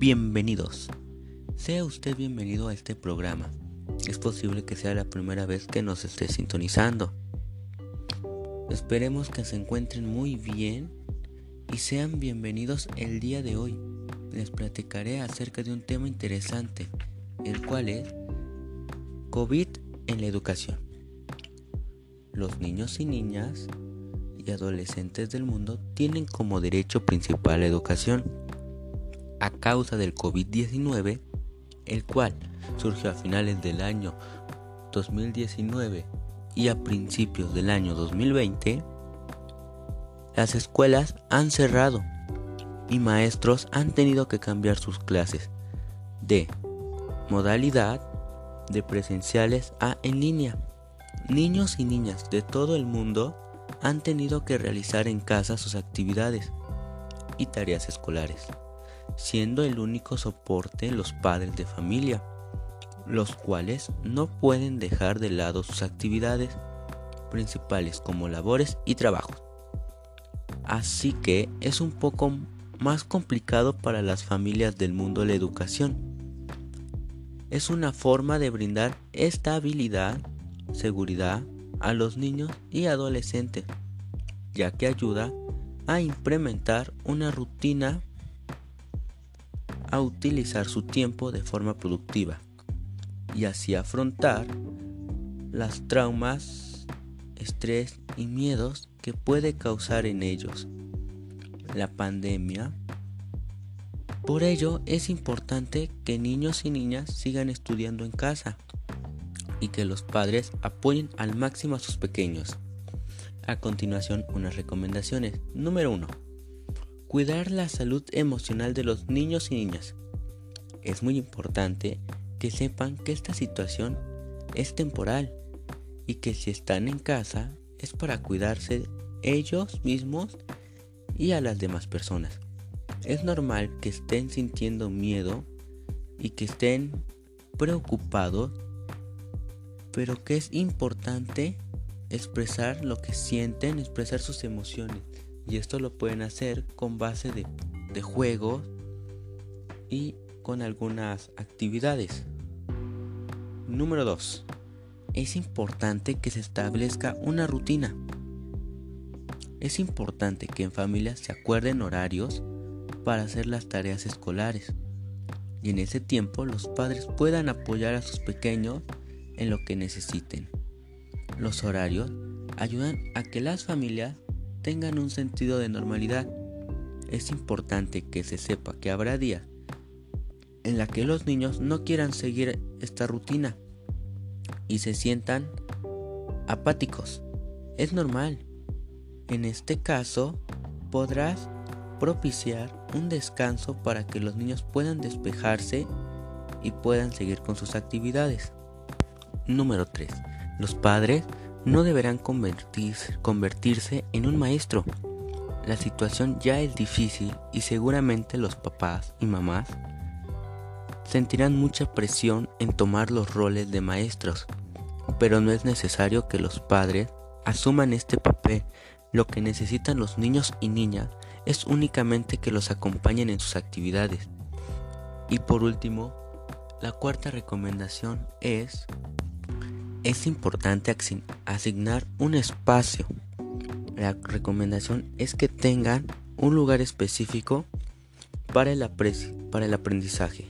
Bienvenidos. Sea usted bienvenido a este programa. Es posible que sea la primera vez que nos esté sintonizando. Esperemos que se encuentren muy bien y sean bienvenidos el día de hoy. Les platicaré acerca de un tema interesante, el cual es COVID en la educación. Los niños y niñas y adolescentes del mundo tienen como derecho principal la educación a causa del COVID-19, el cual surgió a finales del año 2019 y a principios del año 2020, las escuelas han cerrado y maestros han tenido que cambiar sus clases de modalidad de presenciales a en línea. Niños y niñas de todo el mundo han tenido que realizar en casa sus actividades y tareas escolares siendo el único soporte los padres de familia, los cuales no pueden dejar de lado sus actividades principales como labores y trabajos. Así que es un poco más complicado para las familias del mundo la educación. Es una forma de brindar estabilidad, seguridad a los niños y adolescentes, ya que ayuda a implementar una rutina a utilizar su tiempo de forma productiva y así afrontar las traumas, estrés y miedos que puede causar en ellos la pandemia. Por ello es importante que niños y niñas sigan estudiando en casa y que los padres apoyen al máximo a sus pequeños. A continuación, unas recomendaciones. Número 1 Cuidar la salud emocional de los niños y niñas. Es muy importante que sepan que esta situación es temporal y que si están en casa es para cuidarse ellos mismos y a las demás personas. Es normal que estén sintiendo miedo y que estén preocupados, pero que es importante expresar lo que sienten, expresar sus emociones y esto lo pueden hacer con base de, juegos y con algunas actividades. Número 2. Es importante que se establezca una rutina. Es importante que en familia se acuerden horarios para hacer las tareas escolares y en ese tiempo los padres puedan apoyar a sus pequeños en lo que necesiten. Los horarios ayudan a que las familias tengan un sentido de normalidad. Es importante que se sepa que habrá días en la que los niños no quieran seguir esta rutina y se sientan apáticos. Es normal. En este caso, podrás propiciar un descanso para que los niños puedan despejarse y puedan seguir con sus actividades. Número 3. Los padres no deberán convertirse, en un maestro. La situación ya es difícil y seguramente los papás y mamás sentirán mucha presión en tomar los roles de maestros, pero no es necesario que los padres asuman este papel. Lo que necesitan los niños y niñas es únicamente que los acompañen en sus actividades. Y por último, la cuarta recomendación es es importante asignar un espacio. La recomendación es que tengan un lugar específico para el, aprendizaje.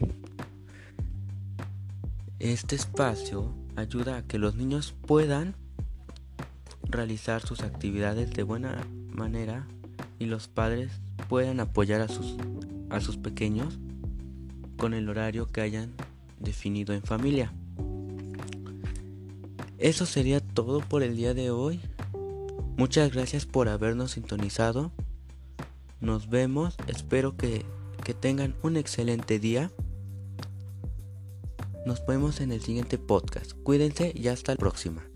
Este espacio ayuda a que los niños puedan realizar sus actividades de buena manera y los padres puedan apoyar a sus pequeños con el horario que hayan definido en familia. Eso sería todo por el día de hoy. Muchas gracias por habernos sintonizado. Nos vemos. Espero que, que tengan un excelente día. Nos vemos en el siguiente podcast. Cuídense y hasta la próxima.